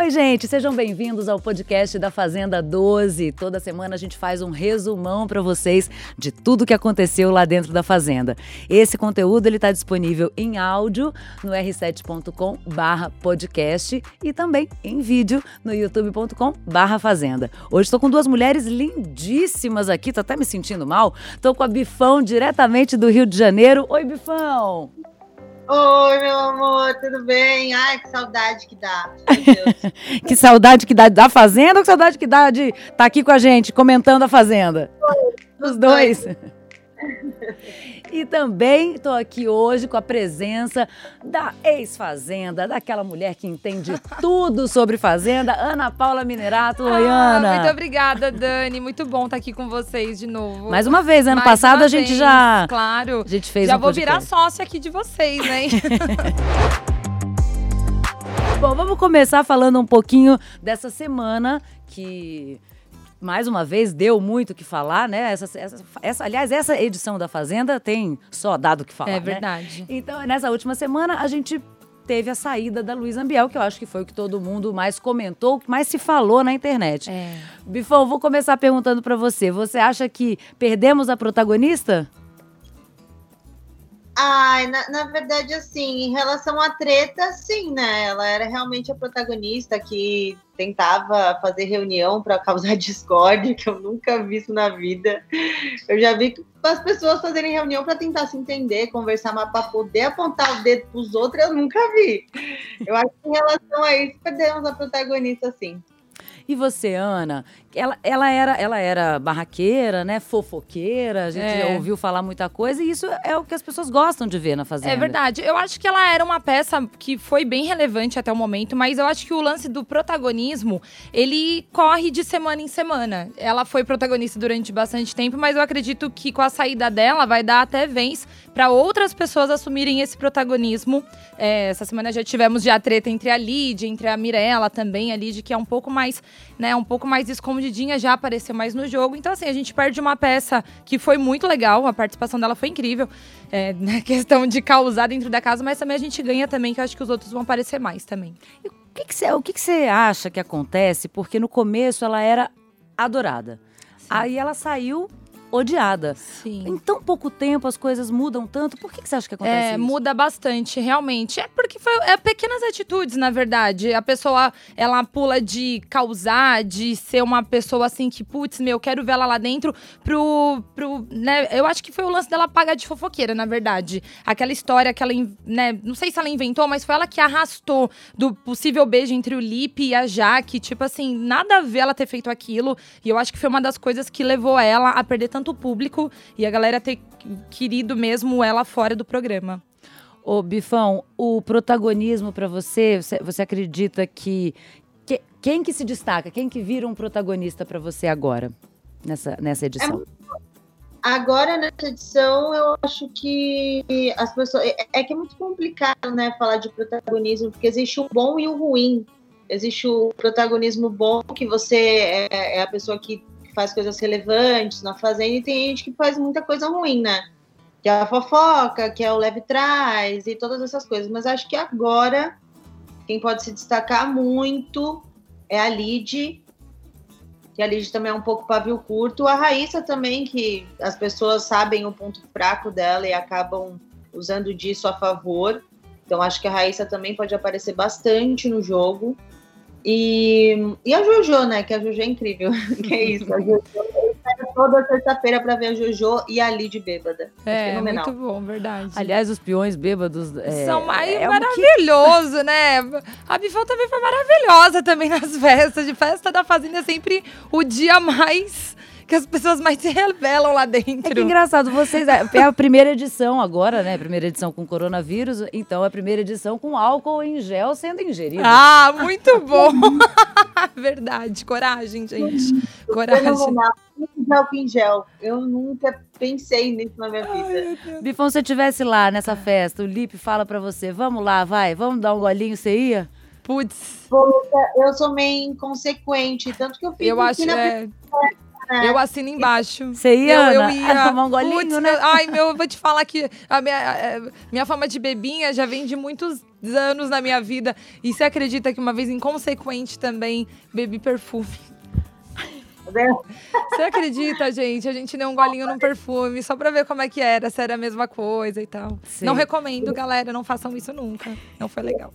Oi, gente, sejam bem-vindos ao podcast da Fazenda 12. Toda semana a gente faz um resumão para vocês de tudo que aconteceu lá dentro da Fazenda. Esse conteúdo ele está disponível em áudio no r7.com/podcast e também em vídeo no youtube.com/fazenda. Hoje estou com duas mulheres lindíssimas aqui, tô até me sentindo mal. Estou com a Bifão diretamente do Rio de Janeiro. Oi, Bifão. Oi, meu amor, tudo bem? Ai, que saudade que dá. que saudade que dá da Fazenda ou que saudade que dá de estar tá aqui com a gente, comentando a Fazenda? Os dois. E também estou aqui hoje com a presença da ex-fazenda, daquela mulher que entende tudo sobre fazenda, Ana Paula Minerato. Oi, ah, Ana. Muito obrigada, Dani. Muito bom estar aqui com vocês de novo. Mais uma vez, ano Mais passado a gente vez, já. Claro. A gente fez Já um vou virar sócia aqui de vocês, né? Bom, vamos começar falando um pouquinho dessa semana que mais uma vez, deu muito o que falar, né? Essa, essa, essa, aliás, essa edição da Fazenda tem só dado o que falar. É né? verdade. Né? Então, nessa última semana, a gente teve a saída da Luísa Ambiel, que eu acho que foi o que todo mundo mais comentou, o que mais se falou na internet. É. Bifão, vou começar perguntando para você. Você acha que perdemos a protagonista? Ai, na, na, verdade, assim, em relação à treta, sim, né? Ela era realmente a protagonista que tentava fazer reunião para causar discórdia, que eu nunca vi isso na vida. Eu já vi as pessoas fazerem reunião para tentar se entender, conversar, mas para poder apontar o dedo para os outros, eu nunca vi. Eu acho que em relação a isso, perdemos a protagonista, sim. E você, Ana? Ela, ela, era, ela era barraqueira, né? Fofoqueira, a gente é. ouviu falar muita coisa, e isso é o que as pessoas gostam de ver na Fazenda. É verdade. Eu acho que ela era uma peça que foi bem relevante até o momento, mas eu acho que o lance do protagonismo, ele corre de semana em semana. Ela foi protagonista durante bastante tempo, mas eu acredito que com a saída dela vai dar até vez para outras pessoas assumirem esse protagonismo. É, essa semana já tivemos já a treta entre a Lid, entre a Mirella também, a Lid, que é um pouco mais né, um pouco mais escondidinha, já apareceu mais no jogo. Então, assim, a gente perde uma peça que foi muito legal, a participação dela foi incrível, é, na questão de causar dentro da casa, mas também a gente ganha também, que eu acho que os outros vão aparecer mais também. E o que, que, você, o que, que você acha que acontece? Porque no começo ela era adorada. Sim. Aí ela saiu odiada. Sim. Em tão pouco tempo as coisas mudam tanto. Por que, que você acha que acontece é, isso? Muda bastante, realmente. É porque foi é pequenas atitudes, na verdade. A pessoa, ela pula de causar, de ser uma pessoa assim que, putz, meu, quero ver ela lá dentro, pro. pro né? Eu acho que foi o lance dela pagar de fofoqueira, na verdade. Aquela história que ela, né? Não sei se ela inventou, mas foi ela que arrastou do possível beijo entre o Lipe e a Jaque. Tipo assim, nada a ver ela ter feito aquilo. E eu acho que foi uma das coisas que levou ela a perder tanto tanto o público e a galera ter querido mesmo ela fora do programa. Ô, Bifão, o protagonismo para você, você, você acredita que, que, quem que se destaca, quem que vira um protagonista para você agora nessa nessa edição? É, agora nessa edição eu acho que as pessoas é, é, que é muito complicado, né, falar de protagonismo porque existe o bom e o ruim. Existe o protagonismo bom que você é, é a pessoa que faz coisas relevantes na fazenda e tem gente que faz muita coisa ruim, né? Que é a fofoca, que é o leve trás e todas essas coisas. Mas acho que agora quem pode se destacar muito é a Lid, que a Lid também é um pouco pavio curto. A Raíssa também, que as pessoas sabem o ponto fraco dela e acabam usando disso a favor. Então acho que a Raíssa também pode aparecer bastante no jogo. E, e a Jojo, né? Que a Jojo é incrível. que é isso, a Jojo. Eu toda sexta-feira para ver a Jojo e a Lid bêbada. É, é muito bom, verdade. Aliás, os peões bêbados é, são mais é maravilhoso, que... né? A Bifão também foi maravilhosa também nas festas. De festa da Fazenda é sempre o dia mais que as pessoas mais se revelam lá dentro. É que engraçado, vocês. É, é a primeira edição agora, né? Primeira edição com coronavírus, então é a primeira edição com álcool em gel sendo ingerido. Ah, muito bom! Verdade, coragem, gente. Coragem. Álcool em gel. Eu nunca pensei nisso na minha vida. Bifão, se você estivesse lá nessa festa, o Lipe fala para você: vamos lá, vai, vamos dar um golinho, você ia? Putz. Eu sou meio inconsequente, tanto que eu fiz. Eu acho. É né? Eu assino embaixo. Você ia, eu, eu ia. Tomar um golinho, Putz, né? meu- ai, meu, eu vou te falar que a minha, é, minha fama de bebinha já vem de muitos anos na minha vida. E você acredita que uma vez inconsequente também bebi perfume? Tá vendo? Você acredita, gente? A gente deu um golinho num perfume só pra ver como é que era, se era a mesma coisa e tal. Sim. Não recomendo, galera, não façam isso nunca. Não foi legal.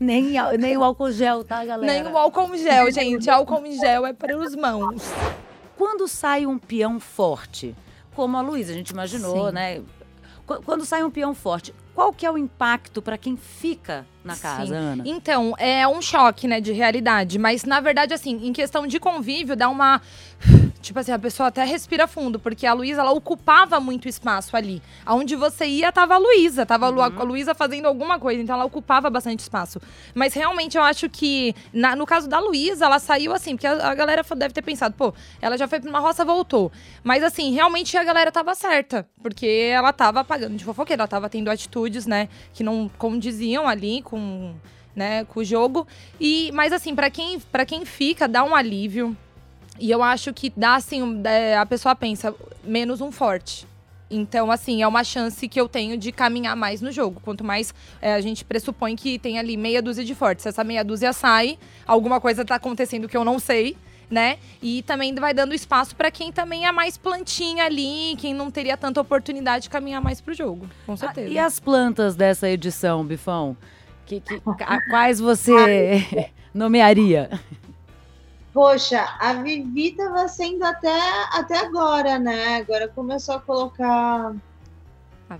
Nem, nem o álcool gel, tá, galera? Nem o álcool gel, gente. Álcool em gel é para os mãos. Quando sai um peão forte, como a Luísa, a gente imaginou, Sim. né? Qu- Quando sai um peão forte, qual que é o impacto para quem fica na casa, Sim. Ana? Então, é um choque, né, de realidade. Mas, na verdade, assim, em questão de convívio, dá uma. Tipo assim, a pessoa até respira fundo, porque a Luísa, ela ocupava muito espaço ali. Aonde você ia, tava a Luísa. Tava a Lu- a Luísa fazendo alguma coisa, então ela ocupava bastante espaço. Mas realmente eu acho que, na- no caso da Luísa, ela saiu assim, porque a, a galera deve ter pensado, pô, ela já foi pra uma roça, voltou. Mas assim, realmente a galera tava certa, porque ela tava pagando de fofoqueira, ela tava tendo atitudes, né, que não condiziam ali com, né, com o jogo. E, mas assim, pra quem, pra quem fica, dá um alívio. E eu acho que dá assim, é, a pessoa pensa, menos um forte. Então, assim, é uma chance que eu tenho de caminhar mais no jogo. Quanto mais é, a gente pressupõe que tem ali meia dúzia de fortes. Se essa meia dúzia sai, alguma coisa tá acontecendo que eu não sei, né? E também vai dando espaço pra quem também é mais plantinha ali, quem não teria tanta oportunidade de caminhar mais pro jogo. Com Ah, certeza. e as plantas dessa edição, Bifão? Que, que- a quais você nomearia? Poxa, a Vivi tava sendo até, até agora, né? Agora começou a colocar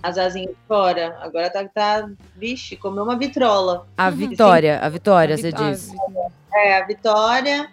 as asinhas fora. Agora tá, tá vixe, comeu uma vitrola. A Vitória, a Vitória, A você Vit- ah, diz. É, a Vitória.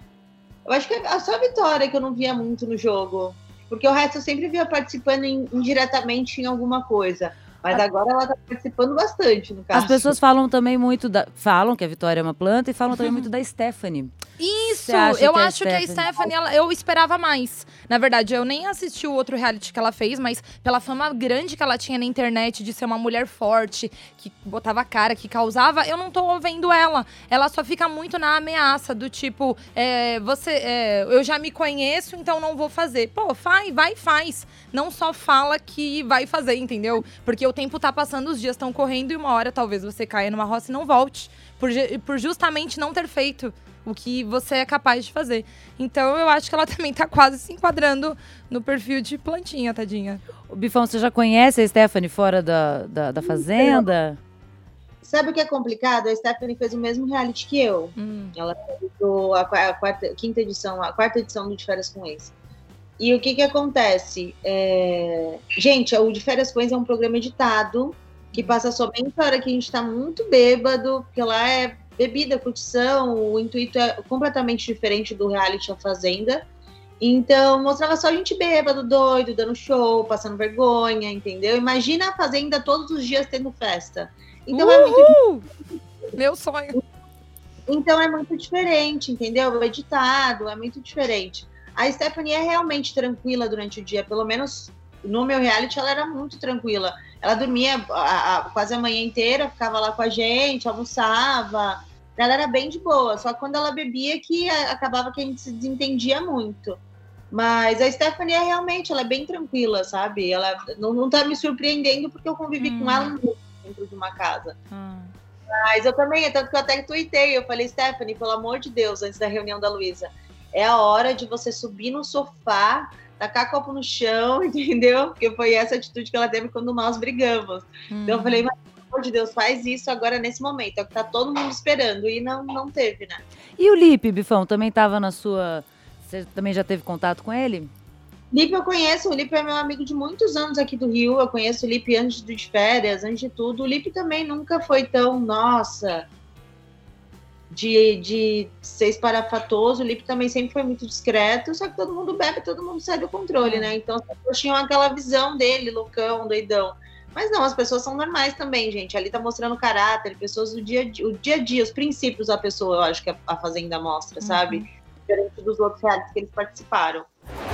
Eu acho que é só a Vitória que eu não via muito no jogo. Porque o resto eu sempre via participando in- indiretamente em alguma coisa. Mas agora ela tá participando bastante, no caso. As pessoas falam também muito da. Falam que a Vitória é uma planta e falam também muito da Stephanie. Isso, eu que a acho que a Stephanie- ela- eu esperava mais. Na verdade, eu nem assisti o outro reality que ela fez, mas pela fama grande que ela tinha na internet de ser uma mulher forte, que botava cara, que causava, eu não tô vendo ela. Ela só fica muito na ameaça do tipo, é, você, é, eu já me conheço, então não vou fazer. Pô, vai, vai, e faz. Não só fala que vai fazer, entendeu? Porque o tempo tá passando, os dias estão correndo e uma hora talvez você caia numa roça e não volte. Por, por justamente não ter feito o que você é capaz de fazer. Então eu acho que ela também tá quase se enquadrando no perfil de plantinha, tadinha. O Bifão, você já conhece a Stephanie fora da, da, da Fazenda? Sabe o que é complicado? A Stephanie fez o mesmo reality que eu. Hum. do, a, qua- a quarta, quinta edição, a quarta edição do De Férias com Ex. E o que que acontece? É, Gente, o De Férias Ex é um programa editado que passa somente a hora que a gente tá muito bêbado, porque lá é bebida, curtição, o intuito é completamente diferente do reality A Fazenda. Então, mostrava só a gente bêbado, doido, dando show, passando vergonha, entendeu? Imagina a Fazenda todos os dias tendo festa. Então é muito Uhul! Meu sonho. então é muito diferente, entendeu? É editado, é muito diferente. A Stephanie é realmente tranquila durante o dia, pelo menos no meu reality ela era muito tranquila. Ela dormia a- a- quase a manhã inteira, ficava lá com a gente, almoçava. Ela era bem de boa, só quando ela bebia que a- acabava que a gente se desentendia muito. Mas a Stephanie é realmente, ela é bem tranquila, sabe? Ela não, não tá me surpreendendo porque eu convivi Hum. com ela dentro de uma casa. Ah. Mas eu também, tanto que eu até tuitei, eu falei, Stephanie, pelo amor de Deus, antes da reunião da Luísa, é a hora de você subir no sofá, tacar copo no chão, entendeu? Porque foi essa atitude que ela teve quando nós brigamos. Então eu falei, mas pelo amor de Deus, faz isso agora nesse momento, é o que tá todo mundo esperando, e não, não teve, né? E o Lipe, Bifão, também estava na sua. Você também já teve contato com ele? Lipe eu conheço, o Lipe é meu amigo de muitos anos aqui do Rio, eu conheço o Lipe antes de férias, antes de tudo. O Lipe também nunca foi tão, nossa, de, de ser esparafatoso. O Lipe também sempre foi muito discreto, só que todo mundo bebe, todo mundo sai do controle, né? Então as pessoas tinham aquela visão dele, loucão, doidão. Mas não, as pessoas são normais também, gente. Ali tá mostrando caráter, pessoas do dia a dia, o dia a dia, os princípios da pessoa, eu acho que a a Fazenda mostra, sabe? Diferente dos outros realities que eles participaram.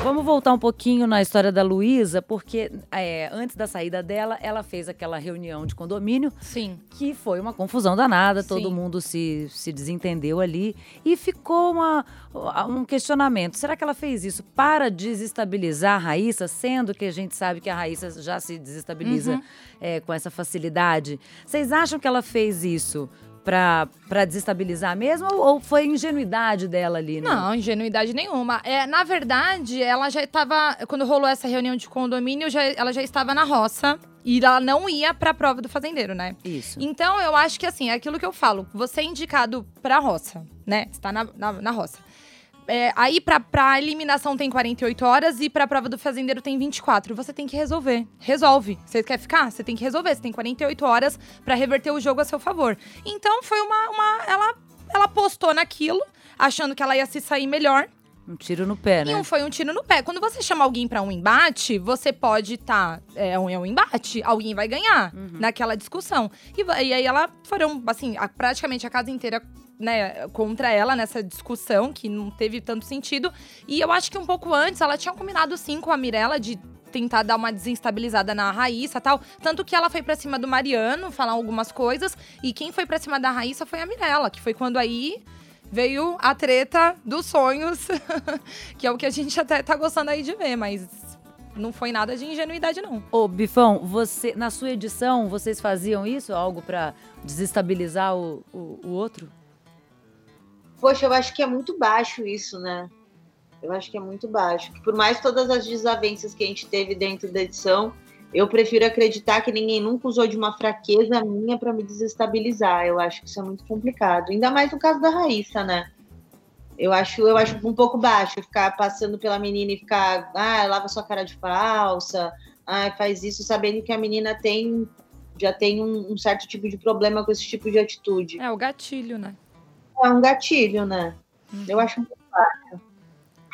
Vamos voltar um pouquinho na história da Luísa, porque é, antes da saída dela, ela fez aquela reunião de condomínio. Sim. Que foi uma confusão danada, Sim. todo mundo se, se desentendeu ali. E ficou uma, um questionamento: será que ela fez isso para desestabilizar a Raíssa, sendo que a gente sabe que a Raíssa já se desestabiliza uhum. é, com essa facilidade? Vocês acham que ela fez isso para desestabilizar mesmo? Ou, foi ingenuidade dela ali? Né? Não, ingenuidade nenhuma. É, na verdade, ela já estava. Quando rolou essa reunião de condomínio, já, ela já estava na roça. E ela não ia para a prova do fazendeiro, né? Isso. Então, eu acho que assim, é aquilo que eu falo. Você é indicado para a roça, né? Você tá na, na, na roça. É, aí pra, pra eliminação tem 48 horas e pra prova do fazendeiro tem 24. Você tem que resolver. Resolve. Você quer ficar? Você tem que resolver. Você tem 48 horas para reverter o jogo a seu favor. Então foi uma. uma ela, ela postou naquilo, achando que ela ia se sair melhor. Um tiro no pé, né? E um foi um tiro no pé. Quando você chama alguém para um embate, você pode estar. Tá, é, um, é um embate, alguém vai ganhar uhum. naquela discussão. E, e aí ela foram, assim, a, praticamente a casa inteira né, contra ela nessa discussão, que não teve tanto sentido. E eu acho que um pouco antes ela tinha combinado sim com a Mirella de tentar dar uma desestabilizada na Raíssa tal. Tanto que ela foi para cima do Mariano falar algumas coisas. E quem foi para cima da Raíssa foi a Mirella, que foi quando aí veio a treta dos sonhos, que é o que a gente até tá gostando aí de ver, mas não foi nada de ingenuidade, não. Ô, Bifão, você, na sua edição, vocês faziam isso? Algo para desestabilizar o, o, o outro? Poxa, eu acho que é muito baixo isso, né? Eu acho que é muito baixo. Por mais todas as desavenças que a gente teve dentro da edição, eu prefiro acreditar que ninguém nunca usou de uma fraqueza minha para me desestabilizar. Eu acho que isso é muito complicado. Ainda mais no caso da Raíssa, né? Eu acho, eu acho um pouco baixo ficar passando pela menina e ficar, ah, lava sua cara de falsa, ah, faz isso, sabendo que a menina tem já tem um, um certo tipo de problema com esse tipo de atitude. É o gatilho, né? É um gatilho, né? Uhum. Eu acho muito fácil.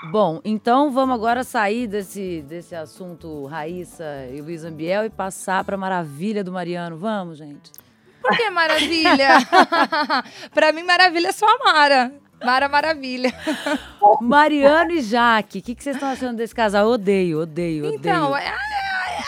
Bom, então vamos agora sair desse, desse assunto Raíssa e Luiz Ambiel e passar para a maravilha do Mariano. Vamos, gente. Por que maravilha? para mim, maravilha é só a Mara. Mara Maravilha. Mariano e Jaque, o que, que vocês estão achando desse casal? odeio, odeio, odeio. Então, é, é,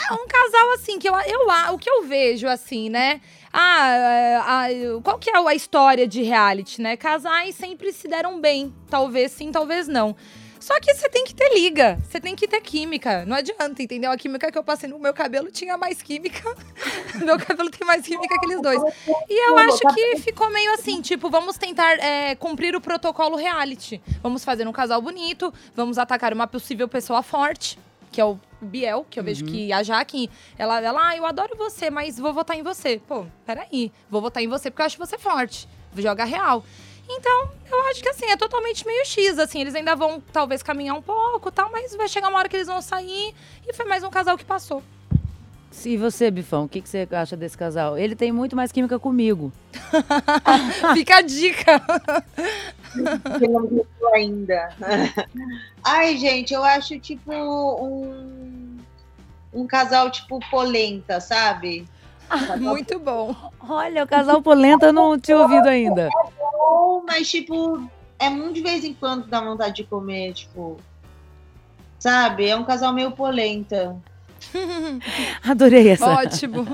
é um casal assim que eu, eu, o que eu vejo assim, né? Ah, qual que é a história de reality, né? Casais sempre se deram bem. Talvez sim, talvez não. Só que você tem que ter liga, você tem que ter química. Não adianta, entendeu? A química que eu passei no meu cabelo tinha mais química. meu cabelo tem mais química que eles dois. E eu acho que ficou meio assim, tipo, vamos tentar é, cumprir o protocolo reality. Vamos fazer um casal bonito, vamos atacar uma possível pessoa forte, que é o Biel, que eu vejo uhum. que a Jaque, ela, ela, ah, eu adoro você, mas vou votar em você. Pô, peraí, vou votar em você porque eu acho você forte. Joga real. Então, eu acho que assim, é totalmente meio X, assim, eles ainda vão talvez caminhar um pouco tal, mas vai chegar uma hora que eles vão sair e foi mais um casal que passou. E você, Bifão, o que, que você acha desse casal? Ele tem muito mais química comigo. Fica a dica. não ainda. Ai, gente, eu acho tipo um, um casal tipo polenta, sabe? Ah, muito bom. Olha, o casal polenta eu não tinha ouvido ainda. É bom, mas tipo, é muito de vez em quando dá vontade de comer, tipo. Sabe? É um casal meio polenta. Adorei essa. Ótimo.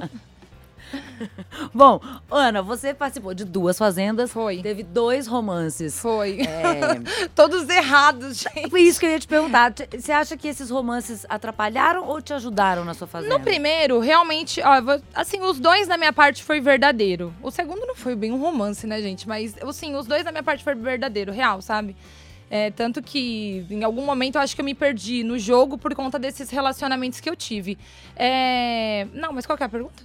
Bom, Ana, você participou de duas fazendas. Foi. Teve dois romances. Foi. É... Todos errados, gente. Foi isso que eu ia te perguntar. Você acha que esses romances atrapalharam ou te ajudaram na sua fazenda? No primeiro, realmente, ó, assim, os dois da minha parte foi verdadeiro. O segundo não foi bem um romance, né, gente? Mas, assim, os dois da minha parte foi verdadeiro, real, sabe? É, tanto que em algum momento eu acho que eu me perdi no jogo por conta desses relacionamentos que eu tive. É... Não, mas qual que é a pergunta?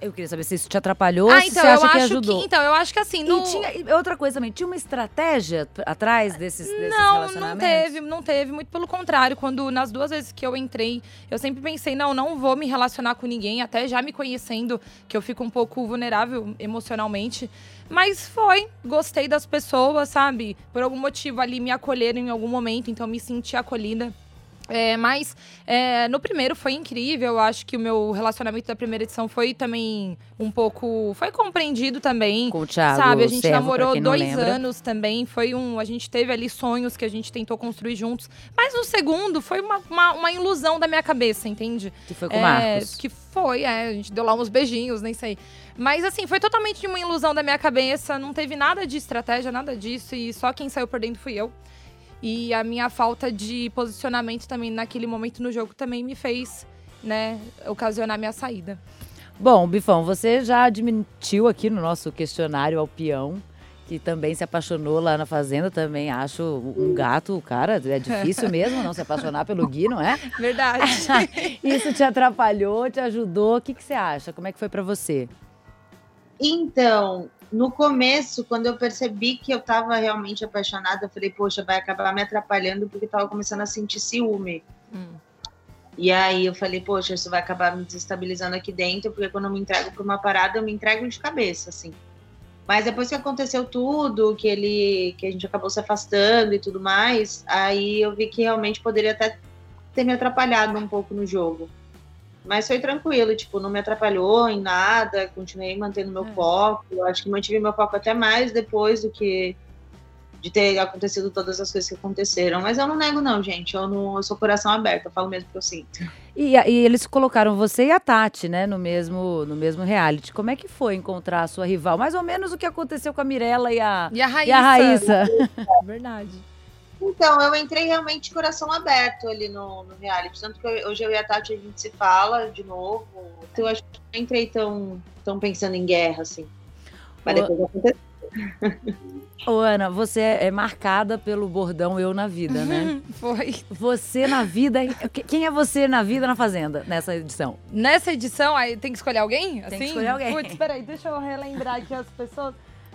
Eu queria saber se isso te atrapalhou, ah, então, se você acha que ajudou. Que, então, eu acho que assim. No... E tinha outra coisa também, tinha uma estratégia atrás desses, desses não, relacionamentos? Não, teve, não teve. Muito pelo contrário. Quando nas duas vezes que eu entrei, eu sempre pensei, não, não vou me relacionar com ninguém, até já me conhecendo, que eu fico um pouco vulnerável emocionalmente. Mas foi, gostei das pessoas, sabe? Por algum motivo ali me acolheram em algum momento, então me senti acolhida. É, mas é, no primeiro foi incrível. Eu acho que o meu relacionamento da primeira edição foi também um pouco. Foi compreendido também. Com o Thiago. Sabe, a gente Servo, namorou dois lembra. anos também. Foi um. A gente teve ali sonhos que a gente tentou construir juntos. Mas no segundo foi uma, uma, uma ilusão da minha cabeça, entende? Que foi com o É, Marcos. Que foi, é. A gente deu lá uns beijinhos, nem sei. Mas assim, foi totalmente uma ilusão da minha cabeça. Não teve nada de estratégia, nada disso. E só quem saiu perdendo fui eu. E a minha falta de posicionamento também naquele momento no jogo também me fez, né, ocasionar minha saída. Bom, Bifão, você já admitiu aqui no nosso questionário ao peão que também se apaixonou lá na fazenda, também acho um gato, cara, é difícil mesmo não se apaixonar pelo Gui, não é? Verdade. Isso te atrapalhou, te ajudou, o que, que você acha? Como é que foi pra você? Então, no começo, quando eu percebi que eu estava realmente apaixonada, eu falei, poxa, vai acabar me atrapalhando porque eu tava começando a sentir ciúme. Hum. E aí eu falei, poxa, isso vai acabar me desestabilizando aqui dentro, porque quando eu me entrego para uma parada, eu me entrego de cabeça, assim. Mas depois que aconteceu tudo, que ele, que a gente acabou se afastando e tudo mais, aí eu vi que realmente poderia até ter me atrapalhado um pouco no jogo. Mas foi tranquilo, tipo, não me atrapalhou em nada, continuei mantendo meu É. foco. Eu acho que mantive meu foco até mais depois do que de ter acontecido todas as coisas que aconteceram. Mas eu não nego, não, gente. Eu, não, eu sou coração aberto, eu falo mesmo que eu sinto. E, e eles colocaram você e a Tati, né, no mesmo, no mesmo reality. Como é que foi encontrar a sua rival? Mais ou menos o que aconteceu com a Mirella e a, E a Raíssa. e a Raíssa. Verdade. Então, eu entrei realmente de coração aberto ali no, no reality. Tanto que eu- hoje eu e a Tati a gente se fala de novo. Então, eu acho que não entrei tão, tão pensando em guerra, assim. Mas depois aconteceu. Ô, Ana, você é marcada pelo bordão Eu na Vida, né? Foi. Você na vida. Quem é você na vida na Fazenda, nessa edição? Nessa edição, aí tem que escolher alguém? Tem que assim? escolher alguém. Putz, peraí, deixa eu relembrar aqui as pessoas.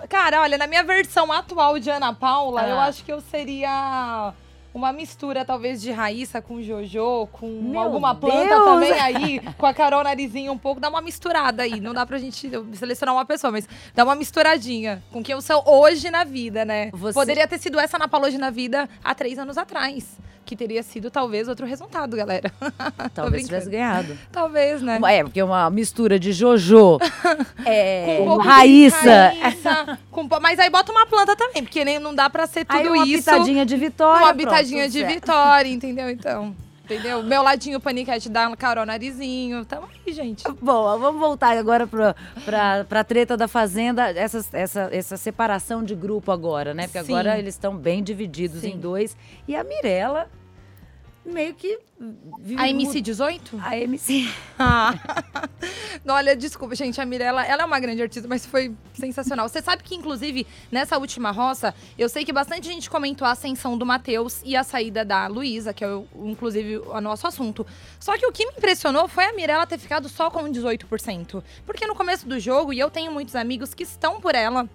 Cara, olha, na minha versão atual de Ana Paula, Ah. eu acho que eu seria uma mistura, talvez, de Raíssa com Jojo, com Meu alguma planta Deus! também aí, com a Carol Narizinho um pouco. Dá uma misturada aí. Não dá pra gente selecionar uma pessoa, mas dá uma misturadinha com quem eu sou hoje na vida, né? Você- Poderia ter sido essa Ana Paula hoje na vida há três anos atrás. Que teria sido, talvez, outro resultado, galera. Talvez tivesse ganhado. Talvez, né? É, porque uma mistura de Jojo, é, Com um Raíssa, Raíssa, com mas aí bota uma planta também, porque nem não dá pra ser tudo aí uma isso. pitadinha de vitória. uma pronto, pitadinha tudo de vitória, entendeu? Então, entendeu? Meu ladinho paniquete da Carol Narizinho. Tamo aí, gente. Bom, vamos voltar agora pra, pra, pra treta da Fazenda, essa, essa, essa separação de grupo agora, né? Porque Sim. agora eles estão bem divididos Sim. em dois. E a Mirella meio que... vive A mu- MC 18? A MC. Ah. Não, Olha, desculpa, gente. A Mirella, ela é uma grande artista, mas foi sensacional. Você sabe que, inclusive, nessa última roça, eu sei que bastante gente comentou a ascensão do Matheus e a saída da Luísa, que é, inclusive, o nosso assunto. Só que o que me impressionou foi a Mirella ter ficado só com 18%. Porque no começo do jogo, e eu tenho muitos amigos que estão por ela,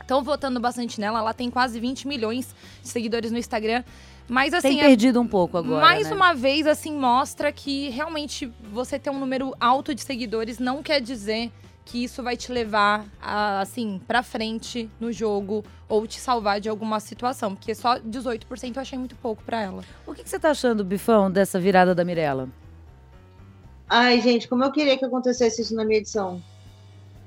estão votando bastante nela, ela tem quase 20 milhões de seguidores no Instagram. Mas assim, Tem é- perdido um pouco agora, mais né? uma vez, assim, mostra que realmente você ter um número alto de seguidores não quer dizer que isso vai te levar, a, assim, pra frente no jogo ou te salvar de alguma situação. Porque só 18% eu achei muito pouco pra ela. O que, que você tá achando, Bifão, dessa virada da Mirella? Ai, gente, como eu queria que acontecesse isso na minha edição.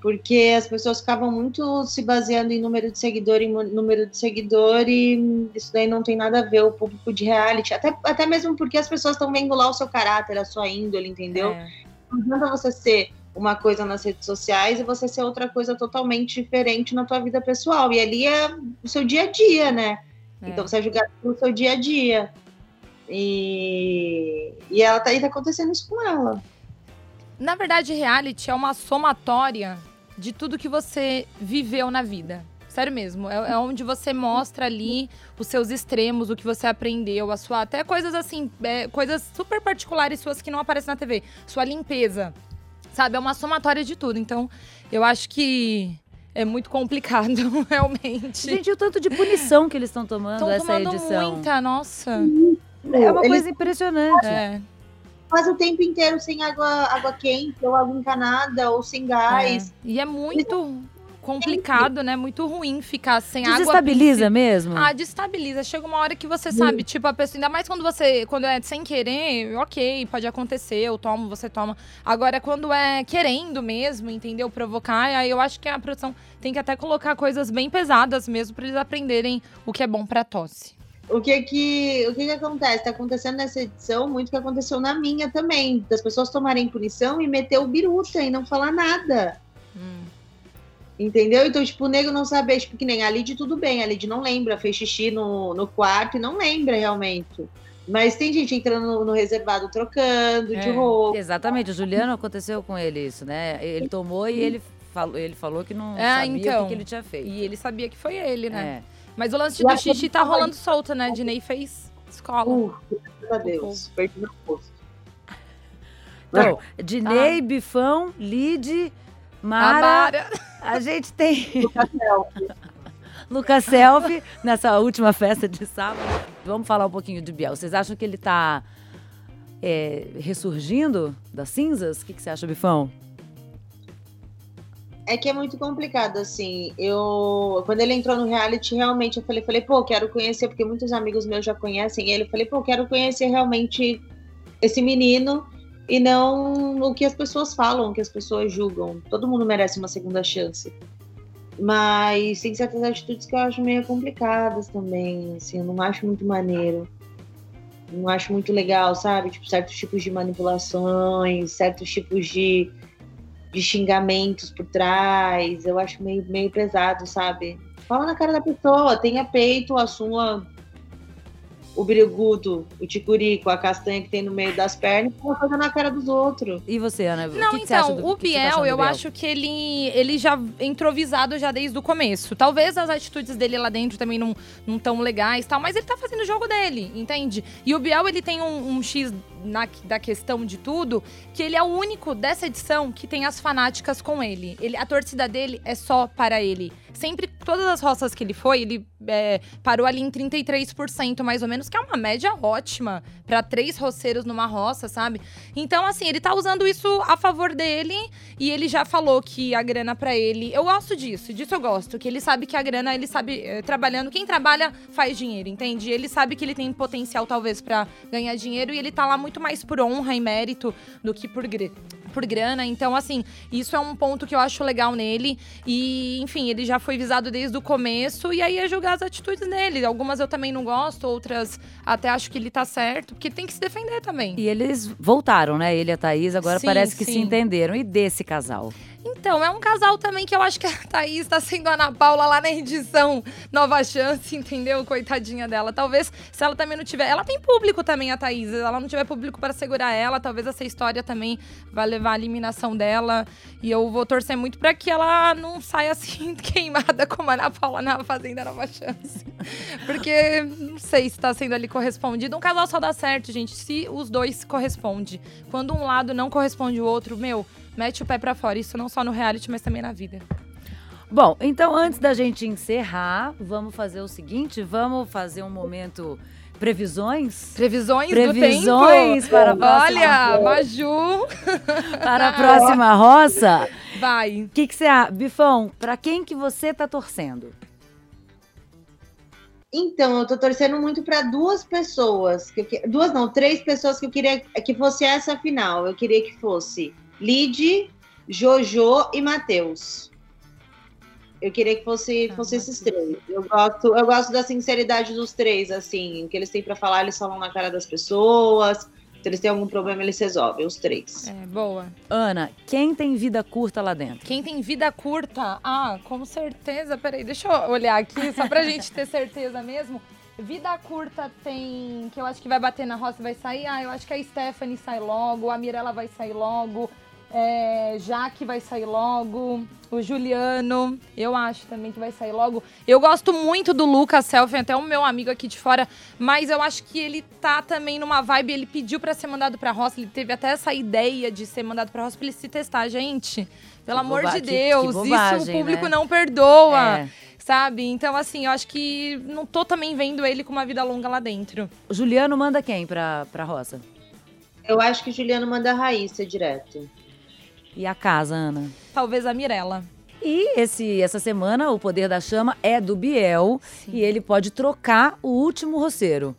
Porque as pessoas ficavam muito se baseando em número de seguidor, em número de seguidor, e isso daí não tem nada a ver, o público de reality. Até, até mesmo porque as pessoas estão vendo lá o seu caráter, a sua índole, entendeu? É. Não adianta você ser uma coisa nas redes sociais e você ser outra coisa totalmente diferente na tua vida pessoal. E ali é o seu dia a dia, né? É. Então você é julgado pelo seu dia a dia. E, e ela tá aí tá acontecendo isso com ela. Na verdade, reality é uma somatória de tudo que você viveu na vida. Sério mesmo. É, é onde você mostra ali os seus extremos, o que você aprendeu, a sua. Até coisas assim, é, coisas super particulares suas que não aparecem na TV. Sua limpeza. Sabe? É uma somatória de tudo. Então, eu acho que é muito complicado, realmente. Gente, o tanto de punição que eles estão tomando Estão essa tomando edição. muita, nossa. É uma Eles coisa impressionante. É, quase o tempo inteiro sem água, água quente, ou água encanada, ou sem gás. é. E é muito. complicado, né? Muito ruim ficar sem água. Desestabiliza mesmo? Ah, destabiliza. Chega uma hora que você sabe, tipo, a pessoa. Ainda mais quando você. Quando é sem querer, ok, pode acontecer, eu tomo, você toma. Agora, quando é querendo mesmo, entendeu? Provocar, aí eu acho que a produção tem que até colocar coisas bem pesadas mesmo pra eles aprenderem o que é bom pra tosse. O que que, o que que acontece? Tá acontecendo nessa edição muito que aconteceu na minha também. Das pessoas tomarem punição e meter o biruta e não falar nada. Hum. Entendeu? Então, tipo, o nego não sabe, tipo, que nem a Lid, tudo bem, a Lid não lembra, fez xixi no, no quarto e não lembra realmente. Mas tem gente entrando no, no reservado trocando de É, roupa. Exatamente, o Juliano aconteceu com ele isso, né? Ele tomou e ele falou, ele falou que não É, sabia o então. que, que ele tinha feito. E ele sabia que foi ele, né? É. Mas o lance do xixi tá rolando solto, né? Dinei fez escola. Uh, graças a Deus. Perdi meu posto. Então, Dinei, Bifão, Lid, Mara. Amara. A gente tem Lucas Selfie nessa última festa de sábado. Vamos falar um pouquinho de Biel. Vocês acham que ele tá é, ressurgindo das cinzas? O que, que você acha, Bifão? É que é muito complicado, assim. Eu, quando ele entrou no reality, realmente eu falei, falei, pô, quero conhecer, porque muitos amigos meus já conhecem ele. Eu falei, pô, quero conhecer realmente esse menino e não o que as pessoas falam, o que as pessoas julgam. Todo mundo merece uma segunda chance. Mas tem certas atitudes que eu acho meio complicadas também, assim, eu não acho muito maneiro. Não acho muito legal, sabe? Tipo, certos tipos de manipulações, certos tipos de de xingamentos por trás. Eu acho meio, meio pesado, sabe? Fala na cara da pessoa, tenha peito, assuma o birigudo, o ticurico, a castanha que tem no meio das pernas, e fazer na cara dos outros. E você, Ana? Não, o que, que você acha então, do, o que que você tá Biel, do eu Biel? acho que ele, ele já entrou visado já desde o começo. Talvez as atitudes dele lá dentro também não, não tão legais tal, mas ele tá fazendo o jogo dele, entende? E o Biel, ele tem um, um X na, da questão de tudo, que ele é o único dessa edição que tem as fanáticas com ele. ele a torcida dele é só para ele. Sempre, todas as roças que ele foi, ele é, parou ali em 33% mais ou menos, que é uma média ótima para três roceiros numa roça, sabe? Então, assim, ele tá usando isso a favor dele e ele já falou que a grana pra ele. Eu gosto disso, disso eu gosto. Que ele sabe que a grana, ele sabe, eh, trabalhando. Quem trabalha faz dinheiro, entende? Ele sabe que ele tem potencial, talvez, pra ganhar dinheiro e ele tá lá muito mais por honra e mérito do que por, por grana. Então, assim, isso é um ponto que eu acho legal nele. E, enfim, ele já foi visado desde o começo e aí é julgar as atitudes dele. Algumas eu também não gosto, outras até acho que ele tá certo, porque tem que se defender também. E eles voltaram, né? Ele e a Thaís, agora Sim, parece que se sim. entenderam. E desse casal? Então, é um casal também que eu acho que a Thaís tá sendo a Ana Paula lá na edição Nova Chance, entendeu? Coitadinha dela. Talvez, se ela também não tiver. Ela tem público também, a Thaís. Se ela não tiver público para segurar ela, talvez essa história também vai levar à eliminação dela. E eu vou torcer muito pra que ela não saia assim queimada como a Ana Paula na Fazenda Nova Chance. Porque não sei se tá sendo ali correspondido. Um casal só dá certo, gente, se os dois correspondem. Quando um lado não corresponde o outro, meu, mete o pé pra fora. Isso não só no reality, mas também na vida. Bom, então antes da gente encerrar, vamos fazer o seguinte: vamos fazer um momento previsões? Previsões, Previsões para a próxima, Olha, Maju, para a próxima roça. vai. O que, que você acha? Bifão, para quem que você tá torcendo? Então, eu tô torcendo muito para duas pessoas, que eu que- duas não, três pessoas que eu queria que fosse essa final. Eu queria que fosse Lid, Jojo e Matheus. Eu queria que fosse, Ah, fosse esses três. Eu gosto, eu gosto da sinceridade dos três, assim, o que eles têm para falar, eles falam na cara das pessoas. Se eles têm algum problema, eles resolvem, os três. É, boa. Ana, quem tem vida curta lá dentro? Quem tem vida curta? Ah, com certeza. Peraí, deixa eu olhar aqui, só pra gente ter certeza mesmo. Vida curta tem. Que eu acho que vai bater na roça e vai sair. Ah, eu acho que a Stephanie sai logo, a Mirella vai sair logo, é, Jaque vai sair logo, o Juliano, eu acho também que vai sair logo. Eu gosto muito do Lucas Selfie, até o meu amigo aqui de fora, mas eu acho que ele tá também numa vibe. Ele pediu pra ser mandado pra roça, ele teve até essa ideia de ser mandado pra roça pra ele se testar, gente. Pelo Que amor boba- de que- que Deus, isso bobagem, o público né? não perdoa, É. sabe? Então, assim, eu acho que não tô também vendo ele com uma vida longa lá dentro. O Juliano manda quem pra, pra roça? Eu acho que Juliano manda a Raíssa direto. E a casa, Ana? Talvez a Mirella. E esse, essa semana, o Poder da Chama é do Biel Sim. e ele pode trocar o último roceiro.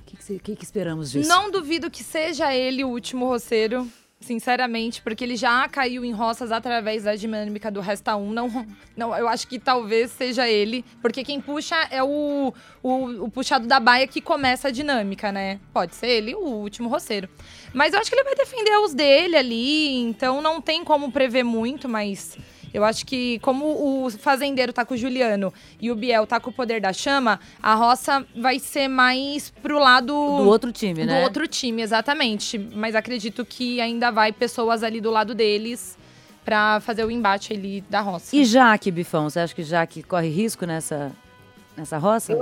O que, que, que que esperamos disso? Não duvido que seja ele o último roceiro, sinceramente, porque ele já caiu em roças através da dinâmica do Resta 1. Não, não, eu acho que talvez seja ele, porque quem puxa é o, o, o puxado da baia que começa a dinâmica, né? Pode ser ele o último roceiro. Mas eu acho que ele vai defender os dele ali, então não tem como prever muito, mas. Eu acho que, como o fazendeiro tá com o Juliano e o Biel tá com o poder da chama, a roça vai ser mais pro lado Do outro time, do né? outro time, exatamente. Mas acredito que ainda vai pessoas ali do lado deles pra fazer o embate ali da roça. E Jaque, Bifão? Você acha que Jaque corre risco nessa, nessa roça?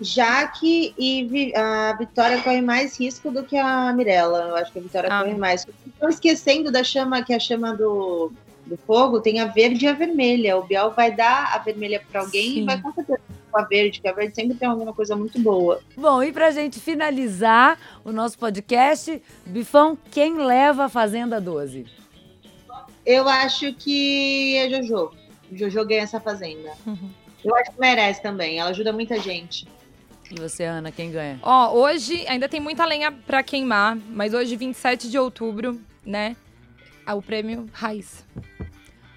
Jaque e Vi- a Vitória corre mais risco do que a Mirella. Eu acho que a Vitória Ah. corre mais. Estou esquecendo da chama, que é a chama do, do fogo tem a verde e a vermelha. O Biel vai dar a vermelha para alguém Sim. e vai com certeza com a verde, que a verde sempre tem alguma coisa muito boa. Bom, e pra gente finalizar o nosso podcast, Bifão, quem leva a Fazenda 12? Eu acho que é Jojo. Jojo ganha essa fazenda. Uhum. Eu acho que merece também. Ela ajuda muita gente. E você, Ana, quem ganha? Ó, hoje ainda tem muita lenha pra queimar, mas hoje, 27 de outubro, né? Ah, O prêmio Raiz.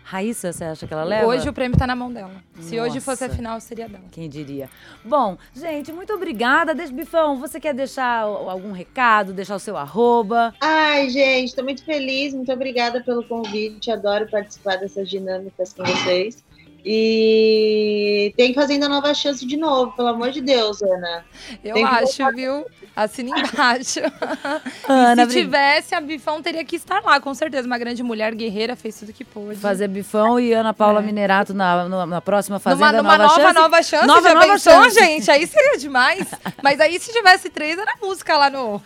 Raíssa, você acha que ela leva? Hoje o prêmio tá na mão dela. Se hoje fosse a Nossa. final, seria dela. Quem diria? Bom, gente, muito obrigada. Deixa, Bifão, você quer deixar algum recado, deixar o seu arroba? Ai, gente, estou muito feliz. Muito obrigada pelo convite. Adoro participar dessas dinâmicas com vocês. E tem que fazer ainda nova chance de novo, pelo amor de Deus, Ana. Eu acho, viu? Assina embaixo. Ana, se tivesse, a Bifão teria que estar lá, com certeza. Uma grande mulher guerreira, fez tudo que pôde. fazer Bifão e Ana Paula É. Minerato na, na, na próxima Fazenda numa, numa Nova nova, Chance. nova chance, Nova, nova pensou, chance. gente? Aí seria demais. Mas aí, se tivesse três, era música lá no...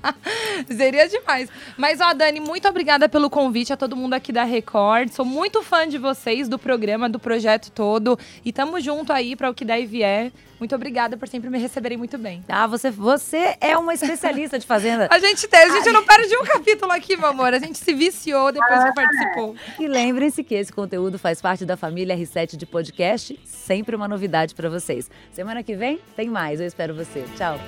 seria demais. Mas, ó, Dani, muito obrigada pelo convite a todo mundo aqui da Record. Sou muito fã de vocês, do programa, do projeto todo. E tamo junto aí para o que der e vier. Muito obrigada por sempre me receberem muito bem. Ah, você, você é uma especialista de Fazenda. A gente, tem, a gente não perde um capítulo aqui, meu amor. A gente se viciou depois que participou. E lembrem-se que esse conteúdo faz parte da família R7 de podcast. Sempre uma novidade para vocês. Semana que vem tem mais. Eu espero você. Tchau.